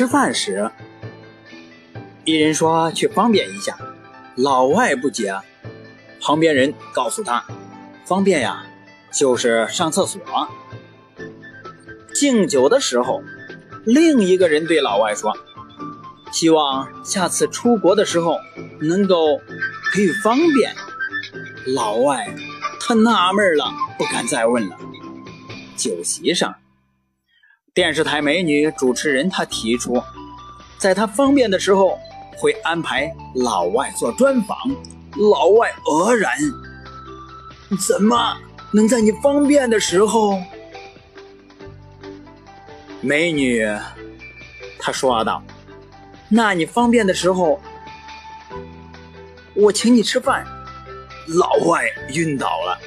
吃饭时，一人说去方便一下，老外不解，旁边人告诉他，方便呀，就是上厕所。敬酒的时候，另一个人对老外说，希望下次出国的时候能够可以方便。老外他纳闷了，不敢再问了。酒席上。电视台美女主持人，她提出，在她方便的时候会安排老外做专访。老外愕然：“怎么能在你方便的时候？”美女她说道：“那你方便的时候，我请你吃饭。”老外晕倒了。